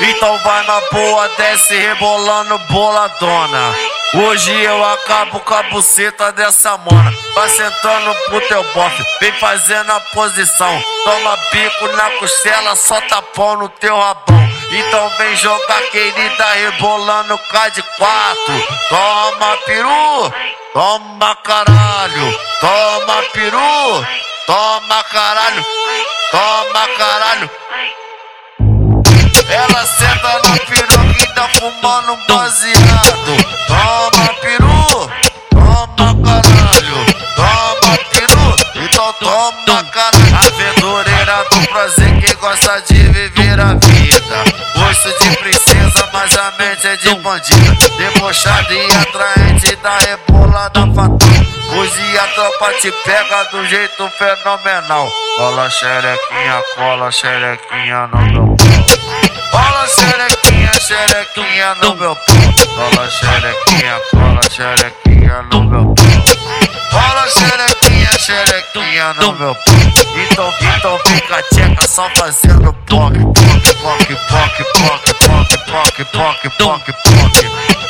Então vai na boa, desce rebolando boladona. Hoje eu acabo com a buceta dessa mona. Vai sentando pro teu bofe, vem fazendo a posição. Toma bico na costela, solta pão no teu rabão. Então vem jogar querida rebolando cá de quatro. Toma peru, toma caralho, toma peru, toma caralho, toma caralho. Senta na piroca e tá fumando baseado. Toma peru, toma caralho, toma peru, então toma caralho. Aventureira do prazer que gosta de viver a vida. Rosto de princesa, mas a mente é de bandida. Debochada e atraente da rebolada fatal. Hoje a tropa te pega do jeito fenomenal. Cola xerequinha, cola xerequinha no. Cola xerequinha, xerequinha no meu pau. Cola xerequinha, cola xerequinha no meu pau. Cola xerequinha, xerequinha no meu pau. Então, então fica tcheca só fazendo poc, poc, poc, poc, poc, poc, poc, poc, poc, poc.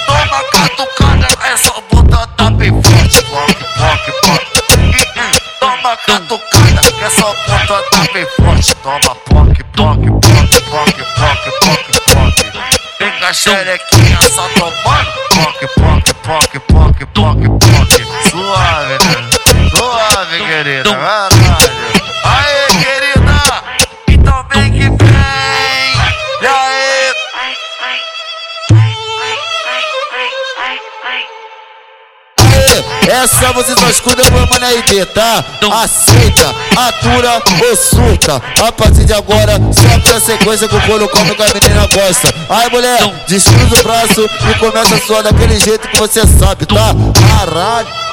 Toma catucada, essa bunda tá bem forte. Poc, poc, poc. Hum, hum. Toma catucada, essa bunda tá bem forte. Toma poc, poc, poc, poc, poc, poc. xerequinha só tomando. pocket, pocket, pocket. poque, poque, poque. Essa você só escuta meu mano ID, tá? Aceita, atura ou surta. A partir de agora, só pra sequência que o couro come que a menina gosta. Aí mulher, descruza o braço e começa a suar daquele jeito que você sabe, tá? Caralho.